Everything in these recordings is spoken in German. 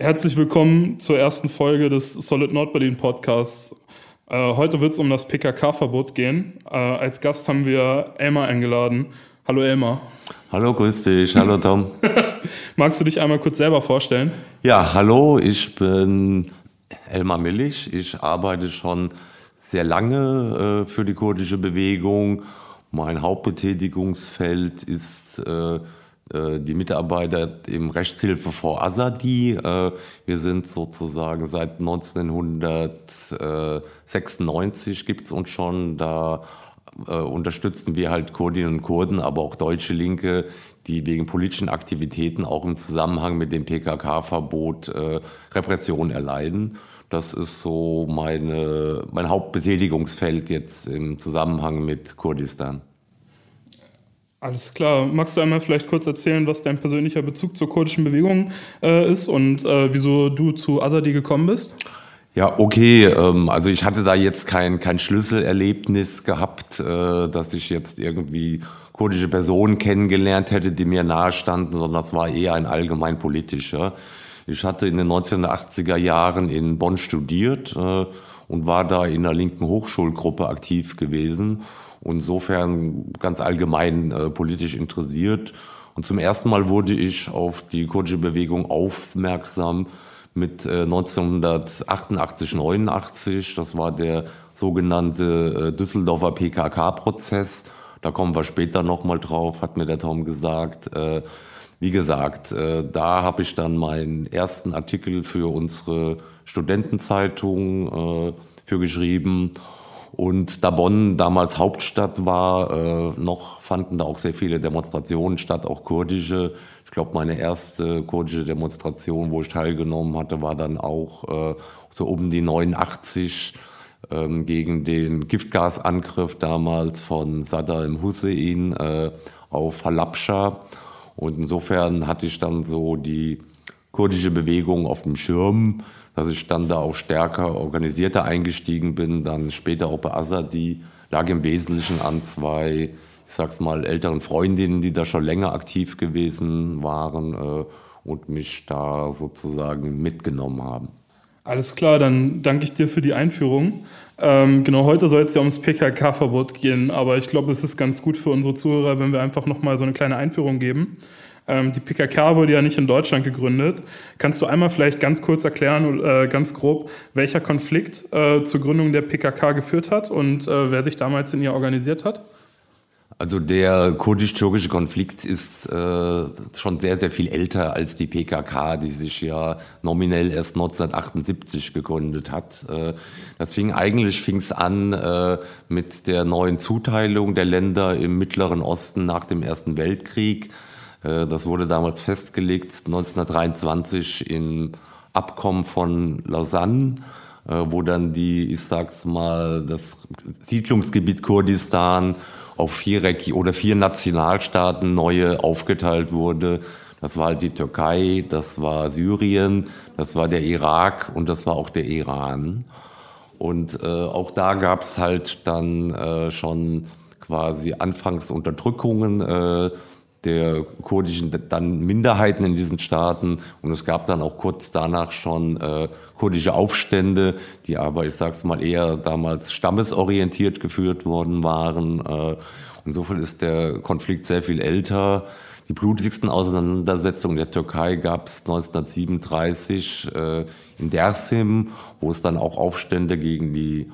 Herzlich willkommen zur ersten Folge des Solid Nordberlin Podcasts. Äh, heute wird es um das PKK-Verbot gehen. Äh, als Gast haben wir Elmar eingeladen. Hallo Elmar. Hallo, grüß dich. Hallo Tom. Magst du dich einmal kurz selber vorstellen? Ja, hallo, ich bin Elmar Millich. Ich arbeite schon sehr lange äh, für die kurdische Bewegung. Mein Hauptbetätigungsfeld ist die Mitarbeiter im Rechtshilfe vor Asadi. Äh, wir sind sozusagen seit 1996 gibt es uns schon. Da äh, unterstützen wir halt Kurdinnen und Kurden, aber auch deutsche Linke, die wegen politischen Aktivitäten auch im Zusammenhang mit dem PKK-Verbot Repression erleiden. Das ist so meine, mein Hauptbetätigungsfeld jetzt im Zusammenhang mit Kurdistan. Alles klar. Magst du einmal vielleicht kurz erzählen, was dein persönlicher Bezug zur kurdischen Bewegung äh, ist und äh, wieso du zu Azadi gekommen bist? Ja, okay. Ähm, also ich hatte da jetzt kein, kein Schlüsselerlebnis gehabt, äh, dass ich jetzt irgendwie kurdische Personen kennengelernt hätte, die mir nahestanden, sondern es war eher ein allgemein politischer. Ich hatte in den 1980er Jahren in Bonn studiert äh, und war da in einer linken Hochschulgruppe aktiv gewesen insofern ganz allgemein äh, politisch interessiert. Und zum ersten Mal wurde ich auf die kurdische Bewegung aufmerksam mit äh, 1988, 89. Das war der sogenannte äh, Düsseldorfer PKK-Prozess. Da kommen wir später nochmal drauf, hat mir der Tom gesagt. Äh, wie gesagt, äh, da habe ich dann meinen ersten Artikel für unsere Studentenzeitung äh, für geschrieben. Und da Bonn damals Hauptstadt war, äh, noch fanden da auch sehr viele Demonstrationen statt, auch kurdische. Ich glaube, meine erste kurdische Demonstration, wo ich teilgenommen hatte, war dann auch äh, so um die 89 ähm, gegen den Giftgasangriff damals von Saddam Hussein äh, auf Halabscha. Und insofern hatte ich dann so die kurdische Bewegung auf dem Schirm dass ich dann da auch stärker organisierter eingestiegen bin. Dann später auch bei Azadi lag im Wesentlichen an zwei, ich sag's mal, älteren Freundinnen, die da schon länger aktiv gewesen waren äh, und mich da sozusagen mitgenommen haben. Alles klar, dann danke ich dir für die Einführung. Ähm, genau, heute soll es ja ums PKK-Verbot gehen, aber ich glaube, es ist ganz gut für unsere Zuhörer, wenn wir einfach nochmal so eine kleine Einführung geben. Ähm, die PKK wurde ja nicht in Deutschland gegründet. Kannst du einmal vielleicht ganz kurz erklären, äh, ganz grob, welcher Konflikt äh, zur Gründung der PKK geführt hat und äh, wer sich damals in ihr organisiert hat? Also der kurdisch-türkische Konflikt ist äh, schon sehr, sehr viel älter als die PKK, die sich ja nominell erst 1978 gegründet hat. Äh, das fing eigentlich fing's an äh, mit der neuen Zuteilung der Länder im Mittleren Osten nach dem Ersten Weltkrieg. Äh, das wurde damals festgelegt 1923 im Abkommen von Lausanne, äh, wo dann die, ich sag's mal, das Siedlungsgebiet Kurdistan auf vier Regi oder vier Nationalstaaten neue aufgeteilt wurde. Das war halt die Türkei, das war Syrien, das war der Irak und das war auch der Iran. Und äh, auch da gab's halt dann äh, schon quasi Anfangsunterdrückungen. Äh, der kurdischen dann Minderheiten in diesen Staaten und es gab dann auch kurz danach schon äh, kurdische Aufstände, die aber, ich sag's mal, eher damals stammesorientiert geführt worden waren. Äh, insofern ist der Konflikt sehr viel älter. Die blutigsten Auseinandersetzungen der Türkei gab es 1937 äh, in Dersim, wo es dann auch Aufstände gegen die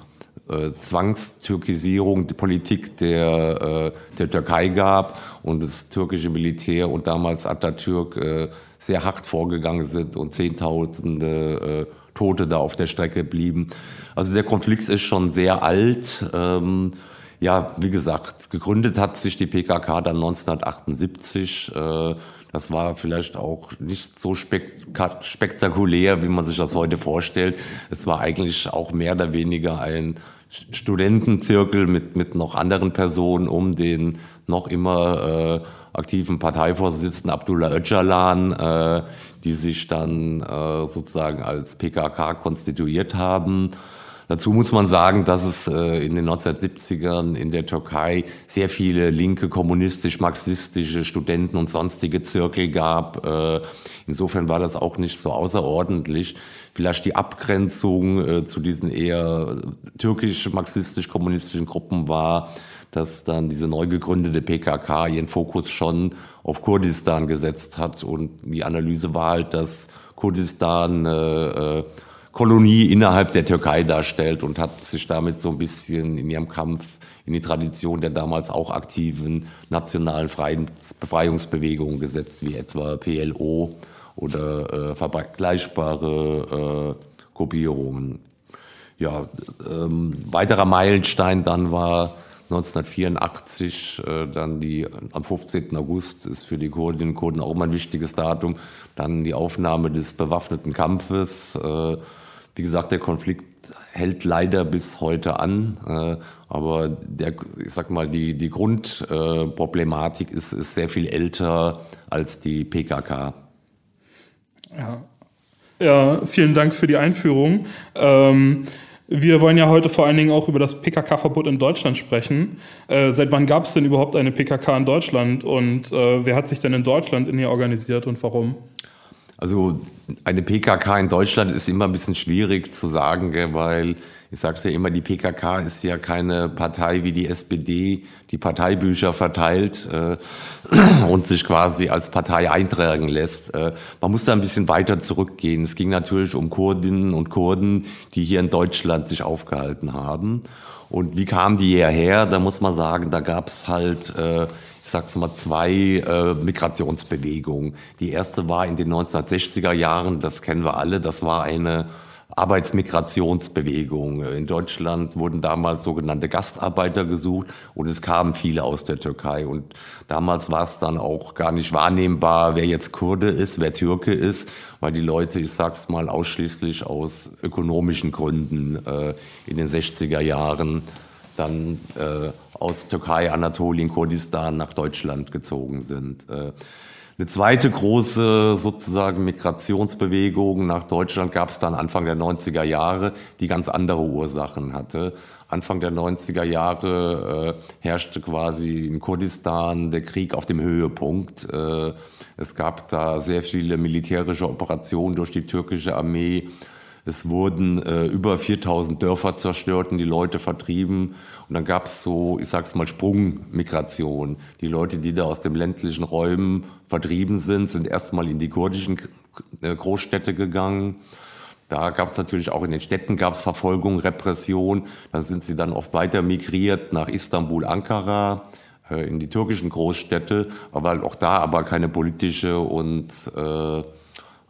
äh, Zwangstürkisierung, die Politik der, äh, der Türkei gab und das türkische Militär und damals Atatürk äh, sehr hart vorgegangen sind und Zehntausende Tote da auf der Strecke blieben. Also der Konflikt ist schon sehr alt. Ähm, ja, wie gesagt, gegründet hat sich die PKK dann 1978. Das war vielleicht auch nicht so spektakulär, wie man sich das heute vorstellt. Es war eigentlich auch mehr oder weniger ein Studentenzirkel mit, mit noch anderen Personen um den noch immer äh, aktiven Parteivorsitzenden Abdullah Öcalan, äh, die sich dann äh, sozusagen als PKK konstituiert haben. Dazu muss man sagen, dass es äh, in den 1970ern in der Türkei sehr viele linke, kommunistisch-marxistische Studenten und sonstige Zirkel gab. Äh, insofern war das auch nicht so außerordentlich. Vielleicht die Abgrenzung äh, zu diesen eher türkisch-marxistisch-kommunistischen Gruppen war, dass dann diese neu gegründete PKK ihren Fokus schon auf Kurdistan gesetzt hat. Und die Analyse war halt, dass Kurdistan Kolonie innerhalb der Türkei darstellt und hat sich damit so ein bisschen in ihrem Kampf in die Tradition der damals auch aktiven nationalen Befreiungsbewegungen gesetzt, wie etwa PLO oder äh, vergleichbare äh, Gruppierungen. Ja, ähm, weiterer Meilenstein dann war 1984, äh, dann die, am 15. August ist für die Kurdinnen und Kurden auch mal ein wichtiges Datum, dann die Aufnahme des bewaffneten Kampfes. Äh, wie gesagt, der Konflikt hält leider bis heute an, äh, aber der, ich sag mal, die, die Grundproblematik ist, ist sehr viel älter als die PKK. Ja. ja, vielen Dank für die Einführung. Ähm, wir wollen ja heute vor allen Dingen auch über das PKK-Verbot in Deutschland sprechen. Äh, seit wann gab es denn überhaupt eine PKK in Deutschland und äh, wer hat sich denn in Deutschland in ihr organisiert und warum? Also eine PKK in Deutschland ist immer ein bisschen schwierig zu sagen, weil ich sage es ja immer, die PKK ist ja keine Partei wie die SPD, die Parteibücher verteilt äh, und sich quasi als Partei eintragen lässt. Äh, man muss da ein bisschen weiter zurückgehen. Es ging natürlich um Kurdinnen und Kurden, die hier in Deutschland sich aufgehalten haben. Und wie kamen die hierher? Da muss man sagen, da gab es halt... Äh, ich sag's mal, zwei äh, Migrationsbewegungen. Die erste war in den 1960er Jahren, das kennen wir alle, das war eine Arbeitsmigrationsbewegung. In Deutschland wurden damals sogenannte Gastarbeiter gesucht und es kamen viele aus der Türkei. Und damals war es dann auch gar nicht wahrnehmbar, wer jetzt Kurde ist, wer Türke ist, weil die Leute, ich sag's mal, ausschließlich aus ökonomischen Gründen äh, in den 60er Jahren dann äh, aus Türkei, Anatolien, Kurdistan nach Deutschland gezogen sind. Äh, eine zweite große sozusagen Migrationsbewegung nach Deutschland gab es dann Anfang der 90er Jahre, die ganz andere Ursachen hatte. Anfang der 90er Jahre äh, herrschte quasi in Kurdistan der Krieg auf dem Höhepunkt. Äh, es gab da sehr viele militärische Operationen durch die türkische Armee. Es wurden äh, über 4000 Dörfer zerstört und die Leute vertrieben. Und dann gab es so, ich sag's mal, Sprungmigration. Die Leute, die da aus den ländlichen Räumen vertrieben sind, sind erstmal in die kurdischen äh, Großstädte gegangen. Da gab es natürlich auch in den Städten gab es Verfolgung, Repression. Dann sind sie dann oft weiter migriert nach Istanbul, Ankara, äh, in die türkischen Großstädte, weil auch da aber keine politische und äh,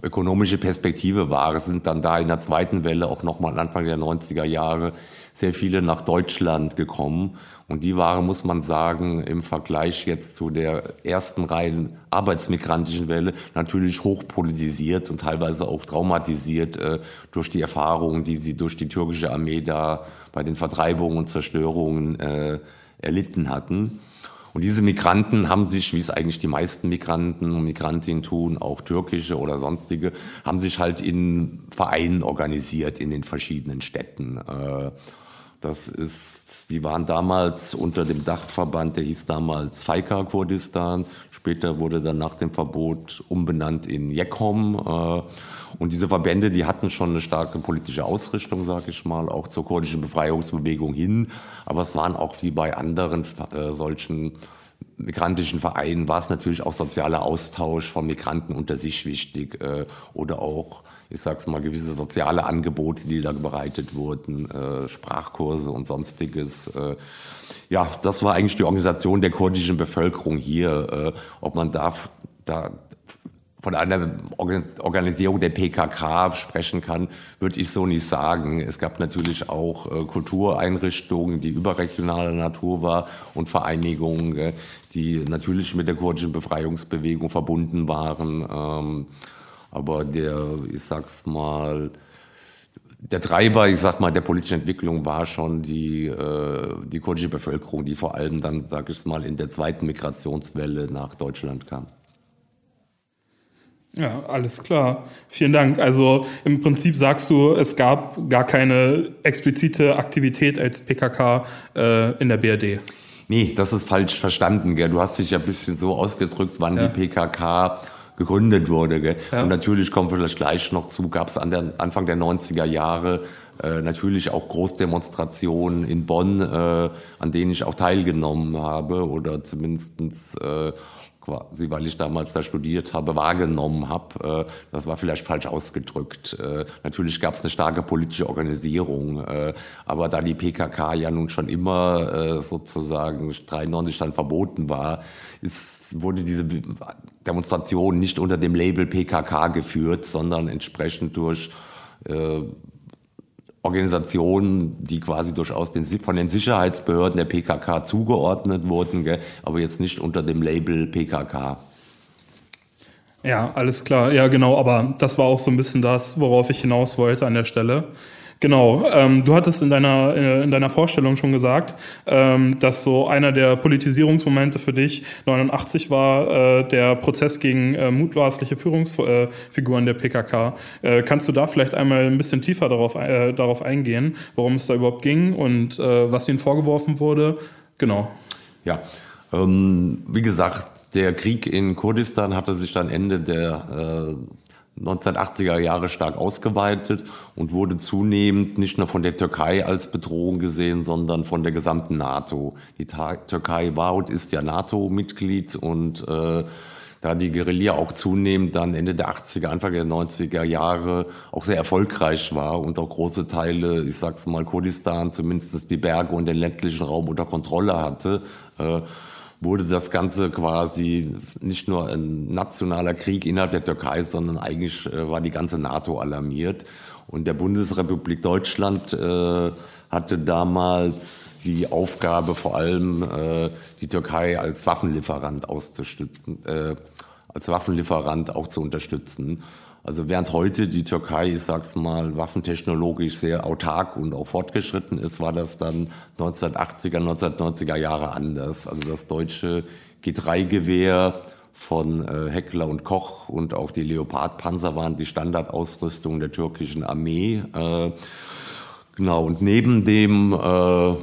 ökonomische Perspektive war, sind dann da in der zweiten Welle auch nochmal Anfang der 90er Jahre sehr viele nach Deutschland gekommen. Und die waren, muss man sagen, im Vergleich jetzt zu der ersten rein arbeitsmigrantischen Welle natürlich hochpolitisiert und teilweise auch traumatisiert äh, durch die Erfahrungen, die sie durch die türkische Armee da bei den Vertreibungen und Zerstörungen äh, erlitten hatten. Und diese Migranten haben sich, wie es eigentlich die meisten Migranten und Migrantinnen tun, auch türkische oder sonstige, haben sich halt in Vereinen organisiert in den verschiedenen Städten. Äh, das ist, die waren damals unter dem Dachverband, der hieß damals Faika Kurdistan. Später wurde dann nach dem Verbot umbenannt in Jekom. Äh, und diese Verbände, die hatten schon eine starke politische Ausrichtung, sage ich mal, auch zur kurdischen Befreiungsbewegung hin. Aber es waren auch wie bei anderen äh, solchen migrantischen Vereinen war es natürlich auch sozialer Austausch von Migranten unter sich wichtig äh, oder auch, ich sag's mal, gewisse soziale Angebote, die da bereitet wurden, äh, Sprachkurse und sonstiges. Äh, ja, das war eigentlich die Organisation der kurdischen Bevölkerung hier. Äh, ob man da, da von einer Organisierung der PKK sprechen kann, würde ich so nicht sagen. Es gab natürlich auch äh, Kultureinrichtungen, die überregionaler Natur war und Vereinigungen, äh, die natürlich mit der kurdischen Befreiungsbewegung verbunden waren. Ähm, aber der, ich sag's mal, der Treiber, ich sag mal, der politischen Entwicklung war schon die, äh, die kurdische Bevölkerung, die vor allem dann, sag ich mal, in der zweiten Migrationswelle nach Deutschland kam. Ja, alles klar. Vielen Dank. Also im Prinzip sagst du, es gab gar keine explizite Aktivität als PKK äh, in der BRD. Nee, das ist falsch verstanden. Gell? Du hast dich ja ein bisschen so ausgedrückt, wann ja. die PKK gegründet wurde. Gell? Ja. Und natürlich kommen wir vielleicht gleich noch zu, gab es an der Anfang der 90er Jahre äh, natürlich auch Großdemonstrationen in Bonn, äh, an denen ich auch teilgenommen habe oder zumindestens äh, quasi, weil ich damals da studiert habe, wahrgenommen habe. Äh, das war vielleicht falsch ausgedrückt. Äh, natürlich gab es eine starke politische Organisierung, äh, aber da die PKK ja nun schon immer sozusagen 93 dann verboten war, ist, wurde diese Demonstration nicht unter dem Label PKK geführt, sondern entsprechend durch Organisationen, die quasi durchaus den, von den Sicherheitsbehörden der PKK zugeordnet wurden, gell, aber jetzt nicht unter dem Label PKK. Ja, alles klar. Ja, genau. Aber das war auch so ein bisschen das, worauf ich hinaus wollte an der Stelle. Genau, ähm, du hattest in deiner, äh, in deiner Vorstellung schon gesagt, ähm, dass so einer der Politisierungsmomente für dich 89 war äh, der Prozess gegen äh, mutmaßliche Führungsfiguren der PKK. Äh, kannst du da vielleicht einmal ein bisschen tiefer darauf, äh, darauf eingehen, worum es da überhaupt ging und äh, was ihnen vorgeworfen wurde? Genau. Ja, ähm, wie gesagt, der Krieg in Kurdistan hatte sich dann Ende der 1980er Jahre stark ausgeweitet und wurde zunehmend nicht nur von der Türkei als Bedrohung gesehen, sondern von der gesamten NATO. Die Türkei war und ist ja NATO-Mitglied und äh, da die Guerilla auch zunehmend dann Ende der 80er, Anfang der 90er Jahre auch sehr erfolgreich war und auch große Teile, ich sag's mal, Kurdistan, zumindest die Berge und den ländlichen Raum unter Kontrolle hatte, äh, wurde das Ganze quasi nicht nur ein nationaler Krieg innerhalb der Türkei, sondern eigentlich äh, war die ganze NATO alarmiert. Und der Bundesrepublik Deutschland äh, hatte damals die Aufgabe, vor allem äh, die Türkei als Waffenlieferant auszustützen, äh, als Waffenlieferant auch zu unterstützen. Also während heute die Türkei, ich sag's mal, waffentechnologisch sehr autark und auch fortgeschritten ist, war das dann 1980er, 1990er Jahre anders. Also das deutsche G3-Gewehr von äh, Heckler und Koch und auch die Leopard-Panzer waren die Standardausrüstung der türkischen Armee. Äh, genau, und neben dem äh,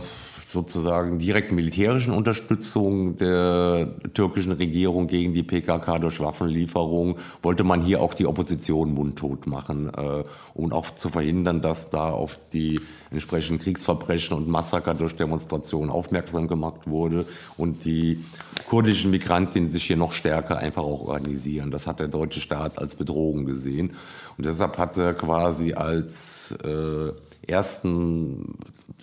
sozusagen direkten militärischen Unterstützung der türkischen Regierung gegen die PKK durch Waffenlieferung wollte man hier auch die Opposition mundtot machen, äh, um auch zu verhindern, dass da auf die entsprechenden Kriegsverbrechen und Massaker durch Demonstrationen aufmerksam gemacht wurde und die kurdischen Migrantinnen sich hier noch stärker einfach auch organisieren. Das hat der deutsche Staat als Bedrohung gesehen und deshalb hat er quasi als äh, ersten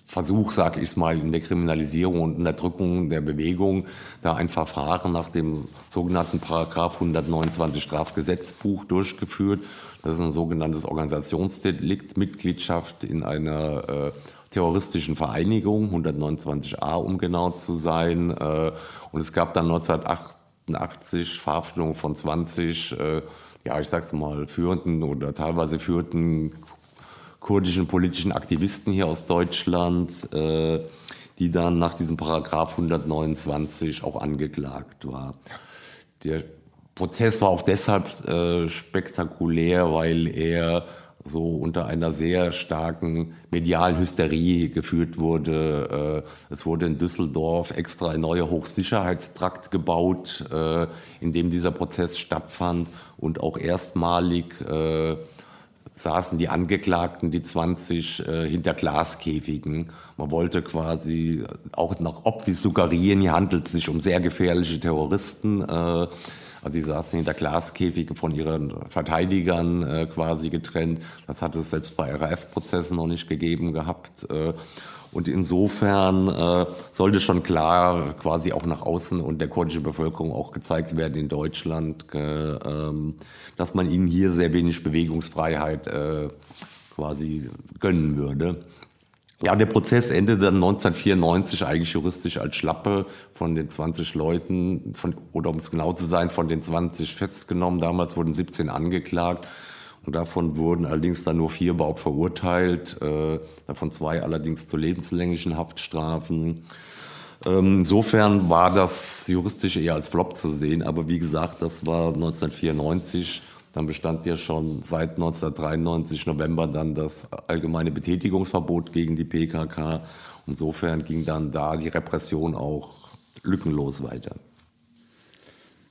Versuch, sage ich mal, in der Kriminalisierung und Unterdrückung der Bewegung, da ein Verfahren nach dem sogenannten Paragraph 129 Strafgesetzbuch durchgeführt. Das ist ein sogenanntes Organisationsdelikt, Mitgliedschaft in einer äh, terroristischen Vereinigung, 129a um genau zu sein. Äh, und es gab dann 1988 Verhaftung von 20, äh, ja, ich sag's mal, führenden oder teilweise führenden kurdischen politischen Aktivisten hier aus Deutschland, äh, die dann nach diesem Paragraph 129 auch angeklagt war. Der Prozess war auch deshalb äh, spektakulär, weil er so unter einer sehr starken medialen Hysterie geführt wurde. Äh, es wurde in Düsseldorf extra ein neuer Hochsicherheitstrakt gebaut, äh, in dem dieser Prozess stattfand und auch erstmalig äh, saßen die Angeklagten, die 20, äh, hinter Glaskäfigen. Man wollte quasi auch nach Opfis suggerieren, hier handelt es sich um sehr gefährliche Terroristen. Äh, also sie saßen hinter Glaskäfigen von ihren Verteidigern äh, quasi getrennt. Das hat es selbst bei RAF-Prozessen noch nicht gegeben gehabt. Äh, und insofern äh, sollte schon klar quasi auch nach außen und der kurdischen Bevölkerung auch gezeigt werden in Deutschland, äh, ähm, dass man ihnen hier sehr wenig Bewegungsfreiheit äh, quasi gönnen würde. Ja, der Prozess endete dann 1994 eigentlich juristisch als Schlappe von den 20 Leuten, von, oder um es genau zu sein, von den 20 festgenommen. Damals wurden 17 angeklagt. Und davon wurden allerdings dann nur vier überhaupt verurteilt, äh, davon zwei allerdings zu lebenslänglichen Haftstrafen. Ähm, insofern war das juristisch eher als Flop zu sehen, aber wie gesagt, das war 1994 Dann bestand ja schon seit 1993 November dann das allgemeine Betätigungsverbot gegen die PKK. Insofern ging dann da die Repression auch lückenlos weiter.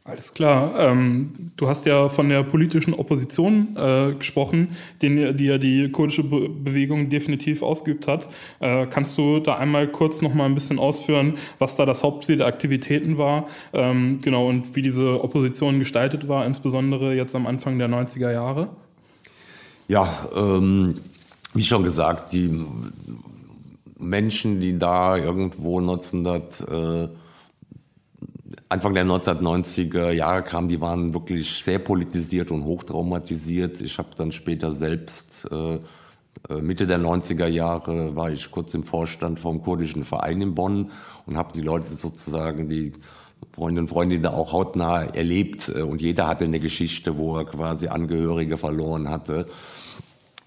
Alles klar. Ähm, du hast ja von der politischen Opposition äh, gesprochen, den, die ja die kurdische Be Bewegung definitiv ausgeübt hat. Äh, kannst du da einmal kurz noch mal ein bisschen ausführen, was da das Hauptziel der Aktivitäten war? Ähm, genau, und wie diese Opposition gestaltet war, insbesondere jetzt am Anfang der 90er Jahre? Ja, ähm, wie schon gesagt, die Menschen, die da irgendwo 1900 äh, Anfang der 1990er Jahre kamen, die waren wirklich sehr politisiert und hochtraumatisiert. Ich habe dann später selbst, äh, äh Mitte der 90er Jahre, war ich kurz im Vorstand vom kurdischen Verein in Bonn und habe die Leute sozusagen, die Freundinnen und Freunde da auch hautnah erlebt. Äh, und jeder hatte eine Geschichte, wo er quasi Angehörige verloren hatte.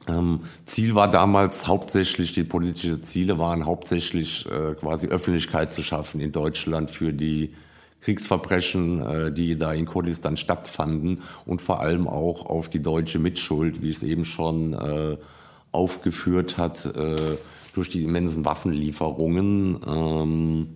Ähm, Ziel war damals hauptsächlich, die politischen Ziele waren hauptsächlich äh, quasi Öffentlichkeit zu schaffen in Deutschland für die Kriegsverbrechen, äh, die da in Kurdistan stattfanden und vor allem auch auf die deutsche Mitschuld, wie es eben schon äh, aufgeführt hat, äh, durch die immensen Waffenlieferungen. Ähm,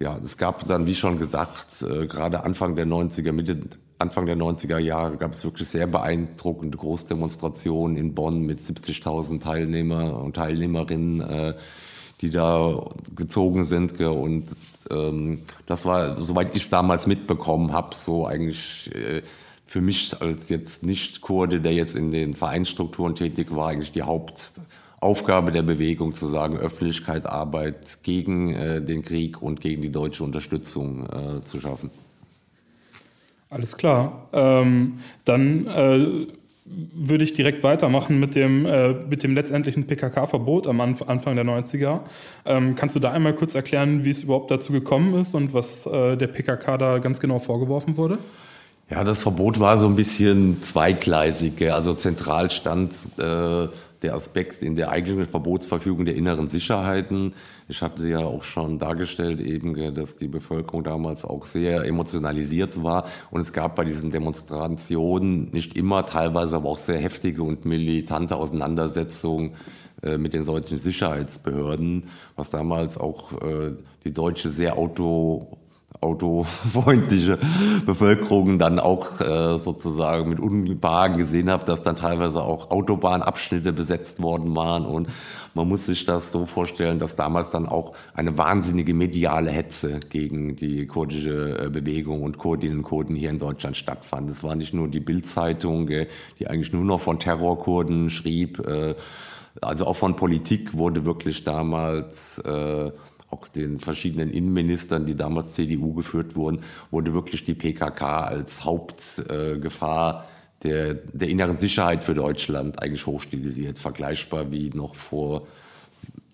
ja, es gab dann, wie schon gesagt, gerade Anfang der 90er, Mitte Anfang der 90er Jahre gab es wirklich sehr beeindruckende Großdemonstrationen in Bonn mit 70.000 Teilnehmer und Teilnehmerinnen, die da gezogen sind. Und ähm, das war, soweit ich es damals mitbekommen habe, so eigentlich äh, für mich als jetzt Nicht-Kurde, der jetzt in den Vereinsstrukturen tätig war, eigentlich die Hauptaufgabe der Bewegung zu sagen, Öffentlichkeit, Arbeit gegen äh, den Krieg und gegen die deutsche Unterstützung äh, zu schaffen. Alles klar. Ähm, dann äh, würde ich direkt weitermachen mit dem, äh, mit dem letztendlichen PKK-Verbot am Anf Anfang der 90er. Ähm, kannst du da einmal kurz erklären, wie es überhaupt dazu gekommen ist und was äh, der PKK da ganz genau vorgeworfen wurde? Ja, das Verbot war so ein bisschen zweigleisig. Also zentral stand äh, der Aspekt in der eigentlichen Verbotsverfügung der inneren Sicherheiten. Ich hatte ja auch schon dargestellt eben, dass die Bevölkerung damals auch sehr emotionalisiert war und es gab bei diesen Demonstrationen nicht immer, teilweise aber auch sehr heftige und militante Auseinandersetzungen äh, mit den solchen Sicherheitsbehörden, was damals auch äh, die deutsche sehr auto autofreundliche Bevölkerung dann auch äh, sozusagen mit Unbehagen gesehen habe, dass dann teilweise auch Autobahnabschnitte besetzt worden waren und man muss sich das so vorstellen, dass damals dann auch eine wahnsinnige mediale Hetze gegen die kurdische äh, Bewegung und Kurdinnen und Kurden hier in Deutschland stattfand. Es war nicht nur die Bildzeitung, äh, die eigentlich nur noch von Terrorkurden schrieb, äh, also auch von Politik wurde wirklich damals äh, auch den verschiedenen Innenministern, die damals CDU geführt wurden, wurde wirklich die PKK als Hauptgefahr äh, der, der inneren Sicherheit für Deutschland eigentlich hochstilisiert, vergleichbar wie noch vor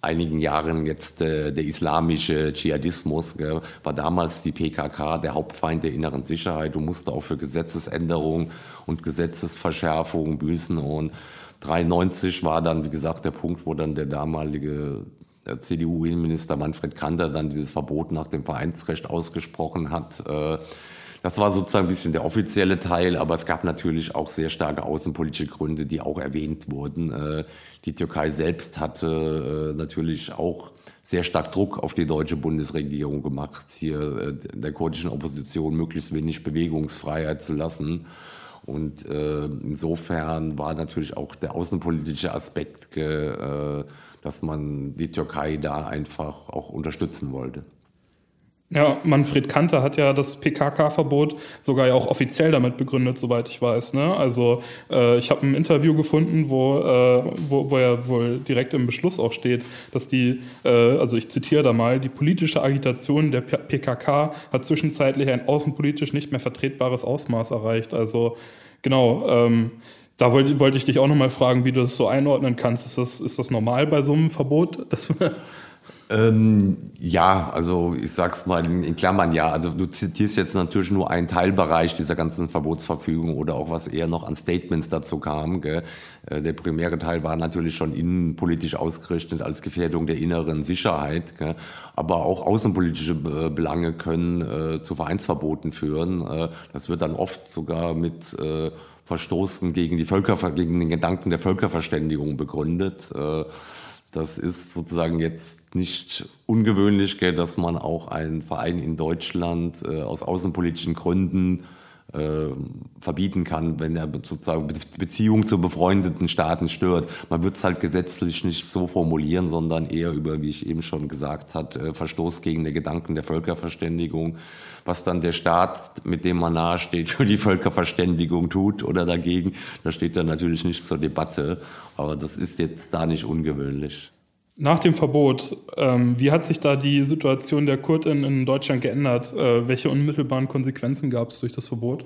einigen Jahren jetzt äh, der islamische Dschihadismus, gell, war damals die PKK der Hauptfeind der inneren Sicherheit und musste auch für Gesetzesänderungen und Gesetzesverschärfungen büßen. Und 93 war dann, wie gesagt, der Punkt, wo dann der damalige CDU-Innenminister Manfred Kanter dann dieses Verbot nach dem Vereinsrecht ausgesprochen hat. Äh, das war sozusagen ein bisschen der offizielle Teil, aber es gab natürlich auch sehr starke außenpolitische Gründe, die auch erwähnt wurden. Äh, die Türkei selbst hatte äh, natürlich auch sehr stark Druck auf die deutsche Bundesregierung gemacht, hier der kurdischen Opposition möglichst wenig Bewegungsfreiheit zu lassen. Und insofern war natürlich auch der außenpolitische Aspekt dass man die Türkei da einfach auch unterstützen wollte. Ja, Manfred Kanter hat ja das PKK-Verbot sogar ja auch offiziell damit begründet, soweit ich weiß. Ne? Also äh, ich habe ein Interview gefunden, wo, äh, wo, wo er wohl direkt im Beschluss auch steht, dass die, äh, also ich zitiere da mal, die politische Agitation der PKK hat zwischenzeitlich ein außenpolitisch nicht mehr vertretbares Ausmaß erreicht. Also genau. Ähm, da wollte, wollte ich dich auch nochmal fragen, wie du das so einordnen kannst. Ist das, ist das normal bei so einem Verbot? Ähm, ja, also ich sag's mal in, in, Klammern ja. Also du zitierst jetzt natürlich nur einen Teilbereich dieser ganzen Verbotsverfügung oder auch was eher noch an Statements dazu kam. Gell? Äh, der primäre Teil war natürlich schon innenpolitisch ausgerichtet als Gefährdung der inneren Sicherheit. Gell? Aber auch außenpolitische Belange können äh, zu Vereinsverboten führen. Äh, das wird dann oft sogar mit äh, Verstoßen gegen die Völker, gegen den Gedanken der Völkerverständigung begründet. Äh, das ist sozusagen jetzt nicht ungewöhnlich, dass man auch einen Verein in Deutschland äh, aus außenpolitischen Gründen äh, verbieten kann, wenn er sozusagen Beziehungen zu befreundeten Staaten stört. Man wird es halt gesetzlich nicht so formulieren, sondern eher über, wie ich eben schon gesagt habe, äh, Verstoß gegen den Gedanken der Völkerverständigung. Was dann der Staat, mit dem man nahesteht, für die Völkerverständigung tut oder dagegen, da steht dann natürlich nicht zur Debatte. Aber das ist jetzt da nicht ungewöhnlich. Nach dem Verbot, ähm, wie hat sich da die Situation der Kurden in Deutschland geändert? Äh, welche unmittelbaren Konsequenzen gab es durch das Verbot?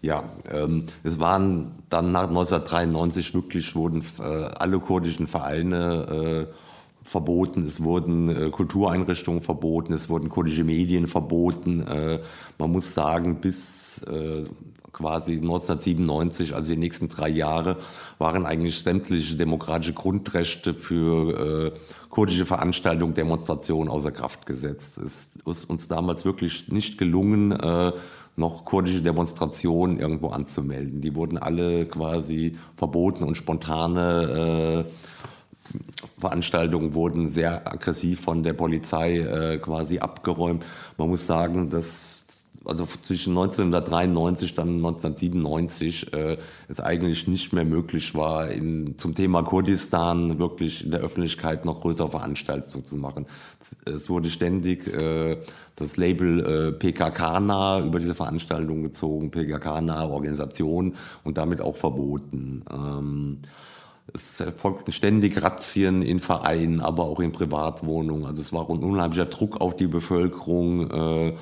Ja, ähm, es waren dann nach 1993 wirklich wurden äh, alle kurdischen Vereine äh, verboten, es wurden äh, Kultureinrichtungen verboten, es wurden kurdische Medien verboten. Äh, man muss sagen, bis äh, quasi 1997, also die nächsten drei Jahre, waren eigentlich sämtliche demokratische Grundrechte für äh, kurdische Veranstaltungen, Demonstrationen außer Kraft gesetzt. Es ist uns damals wirklich nicht gelungen, äh, noch kurdische Demonstrationen irgendwo anzumelden. Die wurden alle quasi verboten und spontane äh, Veranstaltungen wurden sehr aggressiv von der Polizei äh, quasi abgeräumt. Man muss sagen, dass also zwischen 1993 dann 1997 äh, es eigentlich nicht mehr möglich war, in, zum Thema Kurdistan wirklich in der Öffentlichkeit noch größere Veranstaltungen zu machen. Es wurde ständig äh, das Label äh, PKK-nah über diese Veranstaltung gezogen, PKK-nahe Organisation und damit auch verboten. Ähm, es erfolgten ständig Razzien in Vereinen, aber auch in Privatwohnungen. Also es war ein unheimlicher Druck auf die Bevölkerung. Äh,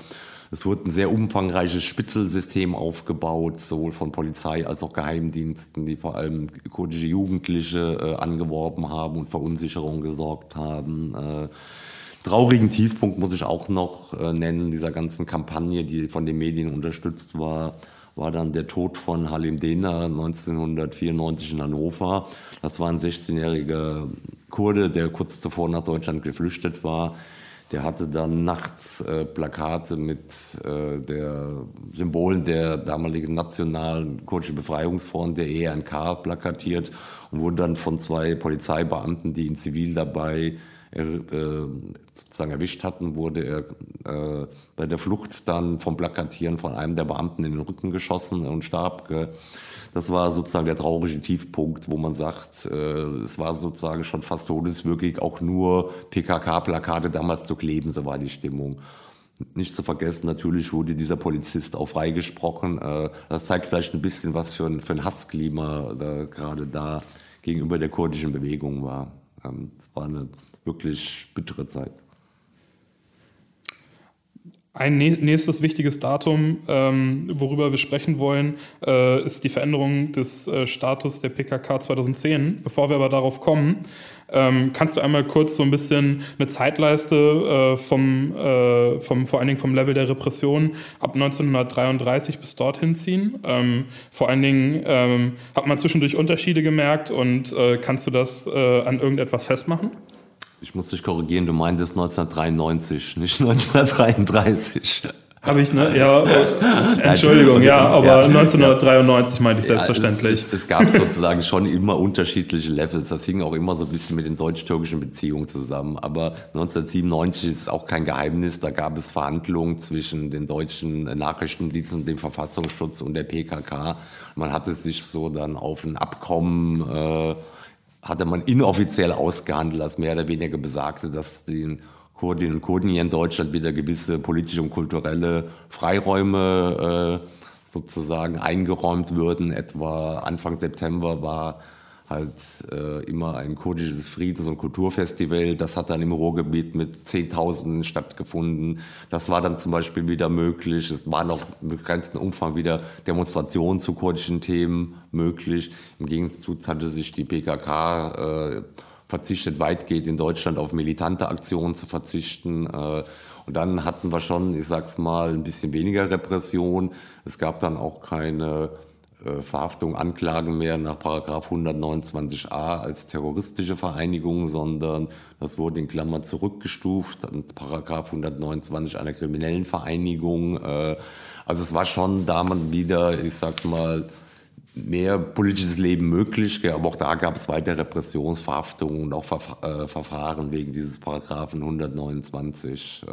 es wurde ein sehr umfangreiches Spitzelsystem aufgebaut, sowohl von Polizei als auch Geheimdiensten, die vor allem kurdische Jugendliche äh, angeworben haben und Verunsicherung gesorgt haben. Äh, traurigen Tiefpunkt muss ich auch noch äh, nennen, dieser ganzen Kampagne, die von den Medien unterstützt war, war dann der Tod von Halim Dena 1994 in Hannover. Das war ein 16-jähriger Kurde, der kurz zuvor nach Deutschland geflüchtet war der hatte dann nachts äh, Plakate mit äh, der Symbolen der damaligen nationalen kurdischen Befreiungsfront, der ENK, plakatiert und wurde dann von zwei Polizeibeamten, die in Zivil dabei äh, sozusagen erwischt hatten, wurde er äh, bei der Flucht dann vom Plakatieren von einem der Beamten in den Rücken geschossen und starb. Das war sozusagen der traurige Tiefpunkt, wo man sagt, äh, es war sozusagen schon fast todeswürdig, auch nur PKK-Plakate damals zu kleben, so war die Stimmung. Nicht zu vergessen, natürlich wurde dieser Polizist auch freigesprochen. Äh, das zeigt vielleicht ein bisschen, was für ein, für ein Hassklima da gerade da gegenüber der kurdischen Bewegung war. Ähm, es war eine wirklich bittere Zeit. Ein nächstes wichtiges Datum, ähm, worüber wir sprechen wollen, äh, ist die Veränderung des äh, Status der PKK 2010. Bevor wir aber darauf kommen, ähm, kannst du einmal kurz so ein bisschen eine Zeitleiste äh, vom, vom, vor allen Dingen vom Level der Repression ab 1933 bis dorthin ziehen? Ähm, vor allen Dingen ähm, hat man zwischendurch Unterschiede gemerkt und kannst du das an irgendetwas festmachen? Ich muss dich korrigieren, du meintest 1993, nicht 1933. Habe ich, ne? Ja, äh, Entschuldigung, ja, aber ja, 1993 ja. meinte ich selbstverständlich. Es, es, es, gab sozusagen schon immer unterschiedliche Levels. Das hing auch immer so ein bisschen mit den deutsch-türkischen Beziehungen zusammen. Aber 1997 ist auch kein Geheimnis. Da gab es Verhandlungen zwischen den deutschen Nachrichtendiensten, dem Verfassungsschutz und der PKK. Man hatte sich so dann auf ein Abkommen äh, hatte man inoffiziell ausgehandelt, als mehr oder weniger besagte, dass den Kurdinnen und Kurden hier in Deutschland wieder gewisse politische und kulturelle Freiräume äh, sozusagen eingeräumt würden. Etwa Anfang September war halt äh, immer ein kurdisches Friedens- und Kulturfestival. Das hat dann im Ruhrgebiet mit Zehntausenden stattgefunden. Das war dann zum Beispiel wieder möglich. Es waren auch im begrenzten Umfang wieder Demonstrationen zu kurdischen Themen möglich. Im Gegenzug hatte sich die PKK äh, verzichtet weitgehend in Deutschland auf militante Aktionen zu verzichten. Äh, und dann hatten wir schon, ich sag's mal, ein bisschen weniger Repression. Es gab dann auch keine Verhaftung, Anklagen mehr nach Paragraph 129a als terroristische Vereinigung, sondern das wurde in Klammern zurückgestuft Paragraph 129 einer kriminellen Vereinigung. Äh, also es war schon da man wieder, ich sag's mal, mehr politisches Leben möglich, aber auch da gab es weiter Repressionsverhaftungen und auch äh, Verfahren wegen dieses Paragraphen 129.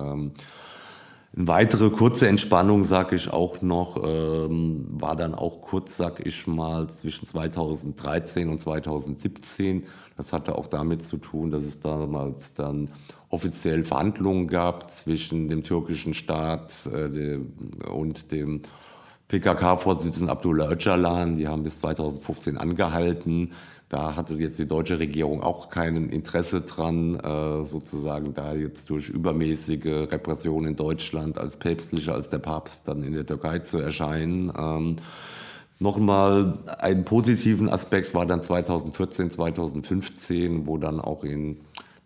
Eine weitere kurze Entspannung, sage ich auch noch, ähm, war dann auch kurz, sag ich mal, zwischen 2013 und 2017. Das hatte auch damit zu tun, dass es damals dann offiziell Verhandlungen gab zwischen dem türkischen Staat äh, dem, und dem PKK-Vorsitzenden Abdullah Öcalan. Die haben bis 2015 angehalten. Da hatte jetzt die deutsche Regierung auch kein Interesse dran, äh, sozusagen da jetzt durch übermäßige Repression in Deutschland als päpstlicher als der Papst dann in der Türkei zu erscheinen. Ähm, Nochmal einen positiven Aspekt war dann 2014, 2015, wo dann auch in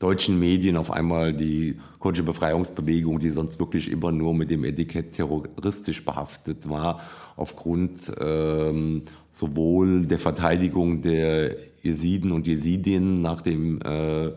deutschen Medien auf einmal die kurdische Befreiungsbewegung, die sonst wirklich immer nur mit dem Etikett terroristisch behaftet war, aufgrund ähm, sowohl der Verteidigung der Jesiden und Jesidinnen nach dem äh,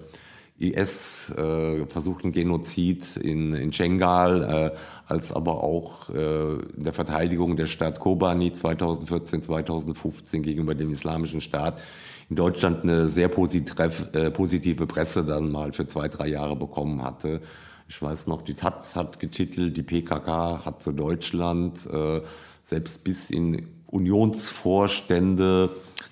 IS äh, versuchten Genozid in, in Schengal, äh, als aber auch äh, der Verteidigung der Stadt Kobani 2014, 2015 gegenüber dem Islamischen Staat in Deutschland eine sehr äh, positive Presse dann mal für zwei, drei Jahre bekommen hatte. Ich weiß noch, die Taz hat getitelt, die PKK hat zu Deutschland, äh, selbst bis in Unionsvorstände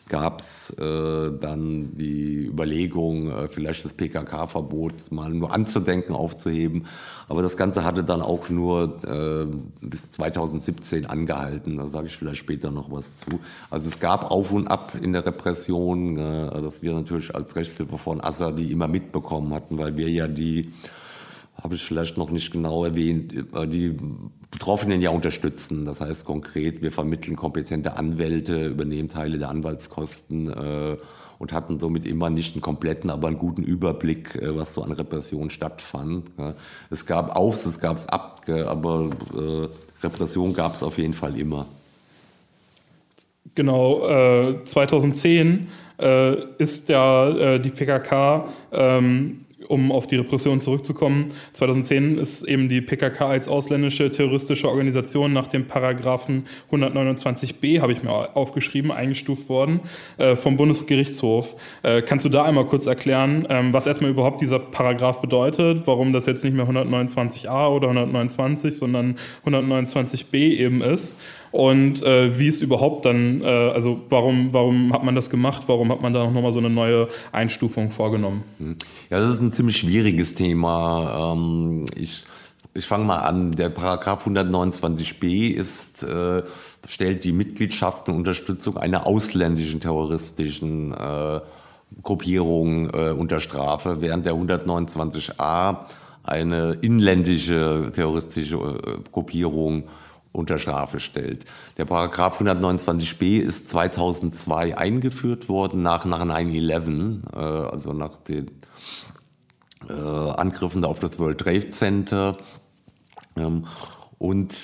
gab es äh, dann die Überlegung, äh, vielleicht das PKK-Verbot mal nur anzudenken, aufzuheben. Aber das Ganze hatte dann auch nur äh, bis 2017 angehalten. Da sage ich vielleicht später noch was zu. Also es gab Auf und Ab in der Repression, äh, dass wir natürlich als Rechtshilfe von Assadi immer mitbekommen hatten, weil wir ja die habe ich vielleicht noch nicht genau erwähnt, äh, die Betroffenen ja unterstützen. Das heißt konkret, wir vermitteln kompetente Anwälte, übernehmen Teile der Anwaltskosten äh, und hatten somit immer nicht einen kompletten, aber einen guten Überblick, äh, was so an Repression stattfand. Ja. Es gab Aufs, es gab es Ab, aber äh, Repression gab es auf jeden Fall immer. Genau, äh, 2010 äh, ist ja äh, die PKK um auf die Repression zurückzukommen, 2010 ist eben die PKK als ausländische terroristische Organisation nach dem Paragraphen 129b, habe ich mir aufgeschrieben, eingestuft worden äh, vom Bundesgerichtshof. Äh, kannst du da einmal kurz erklären, ähm, was erstmal überhaupt dieser Paragraph bedeutet, warum das jetzt nicht mehr 129a oder 129, sondern 129b eben ist und äh, wie es überhaupt dann, äh, also warum, warum hat man das gemacht, warum hat man da nochmal so eine neue Einstufung vorgenommen? Hm. Ja, das ist ein ziemlich schwieriges Thema. Ähm, ich ich fange mal an. Der Paragraph 129b ist, äh, stellt die Mitgliedschaft und Unterstützung einer ausländischen terroristischen äh, Gruppierung äh, unter Strafe, während der 129a eine inländische terroristische äh, Gruppierung unter Strafe stellt. Der Paragraph 129b ist 2002 eingeführt worden nach, nach 9-11, äh, also nach den äh, Angriffen auf das World Trade Center. Ähm, und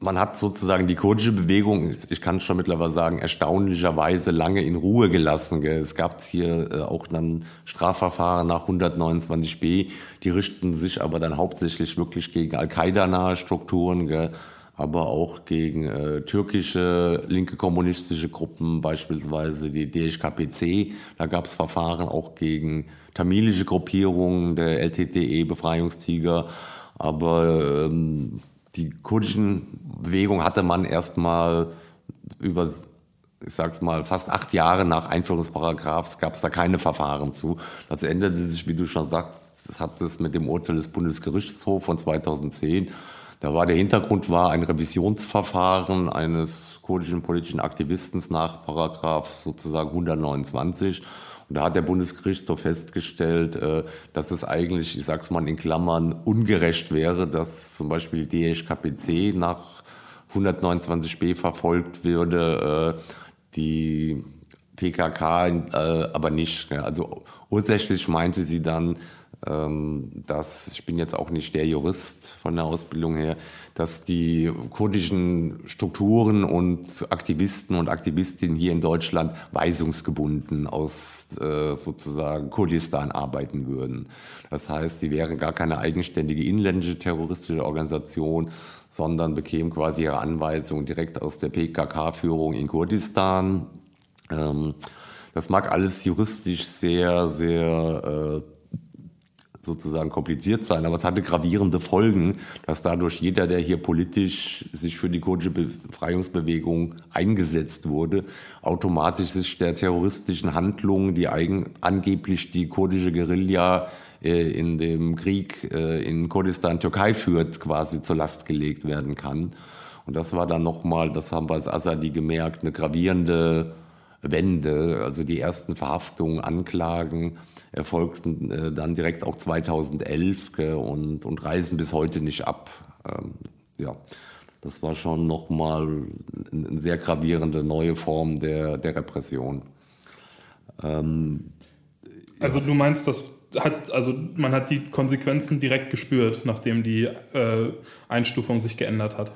man hat sozusagen die kurdische Bewegung, ich kann es schon mittlerweile sagen, erstaunlicherweise lange in Ruhe gelassen. Gell. Es gab hier äh, auch dann Strafverfahren nach 129b, die richten sich aber dann hauptsächlich wirklich gegen Al-Qaida-nahe Strukturen. Gell aber auch gegen äh, türkische linke kommunistische Gruppen, beispielsweise die DHKPC. Da gab es Verfahren auch gegen tamilische Gruppierungen der LTTE, Befreiungstiger. Aber ähm, die kurdischen Bewegung hatte man erstmal über ich sag's mal, fast acht Jahre nach Einführung des Paragraphs gab es da keine Verfahren zu. Das änderte sich, wie du schon sagst, das hat es mit dem Urteil des Bundesgerichtshofs von 2010 da war der Hintergrund war ein Revisionsverfahren eines kurdischen politischen Aktivisten nach Paragraph sozusagen 129. Da hat der Bundesgerichtshof festgestellt, äh, dass es eigentlich, ich sag's mal in Klammern, ungerecht wäre, dass zum Beispiel die DHKPC nach 129b verfolgt würde, äh, die PKK äh, aber nicht. Also ursächlich meinte sie dann, dass, ich bin jetzt auch nicht der Jurist von der Ausbildung her, dass die kurdischen Strukturen und Aktivisten und Aktivistinnen hier in Deutschland weisungsgebunden aus äh, sozusagen Kurdistan arbeiten würden. Das heißt, sie wären gar keine eigenständige inländische terroristische Organisation, sondern bekämen quasi ihre Anweisungen direkt aus der PKK-Führung in Kurdistan. Ähm, das mag alles juristisch sehr, sehr äh, sozusagen kompliziert sein, aber es hatte gravierende Folgen, dass dadurch jeder, der hier politisch sich für die kurdische Befreiungsbewegung eingesetzt wurde, automatisch sich der terroristischen Handlungen, die eigen, angeblich die kurdische Guerilla äh, in dem Krieg äh, in Kurdistan Türkei führt, quasi zur Last gelegt werden kann. Und das war dann nochmal, das haben wir als Assadi gemerkt, eine gravierende Wende, also die ersten Verhaftungen, Anklagen erfolgten äh, dann direkt auch 2011 und, und reisen bis heute nicht ab. Ähm, ja, das war schon nochmal eine sehr gravierende neue Form der, der Repression. Ähm, also du meinst, das hat, also man hat die Konsequenzen direkt gespürt, nachdem die äh, Einstufung sich geändert hat.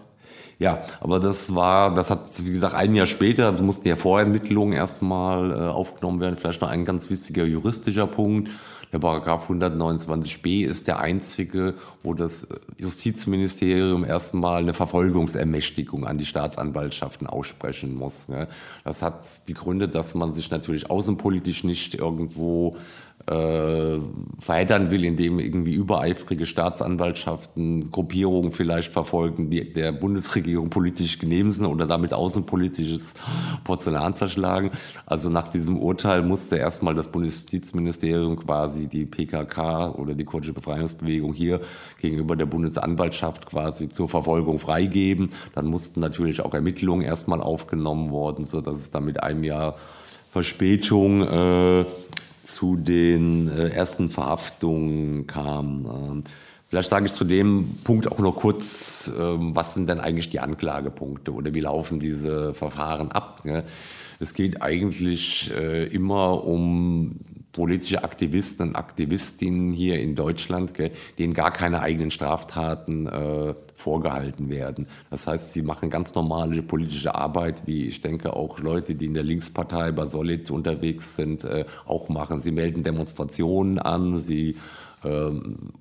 Ja, aber das war, das hat, wie gesagt, ein Jahr später, da mussten ja Vorermittlungen erstmal äh, aufgenommen werden. Vielleicht noch ein ganz wichtiger juristischer Punkt. Der Paragraph 129b ist der einzige, wo das Justizministerium erstmal eine Verfolgungsermächtigung an die Staatsanwaltschaften aussprechen muss. Das hat die Gründe, dass man sich natürlich außenpolitisch nicht irgendwo äh, verheddern will, indem irgendwie übereifrige Staatsanwaltschaften Gruppierungen vielleicht verfolgen, die der Bundesregierung politisch genehm sind oder damit außenpolitisches Porzellan zerschlagen. Also nach diesem Urteil musste erstmal das Bundesjustizministerium quasi die PKK oder die kurdische Befreiungsbewegung hier gegenüber der Bundesanwaltschaft quasi zur Verfolgung freigeben. Dann mussten natürlich auch Ermittlungen erstmal aufgenommen worden, so dass es dann mit einem Jahr Verspätung äh, zu den äh, ersten Verhaftungen kam. Ähm, vielleicht sage ich zu dem Punkt auch noch kurz, ähm, was sind denn eigentlich die Anklagepunkte oder wie laufen diese Verfahren ab? Ne? Es geht eigentlich äh, immer um politische Aktivisten und Aktivistinnen hier in Deutschland, denen gar keine eigenen Straftaten äh, vorgehalten werden. Das heißt, sie machen ganz normale politische Arbeit, wie ich denke auch Leute, die in der Linkspartei bei Solid unterwegs sind, äh, auch machen. Sie melden Demonstrationen an, sie äh,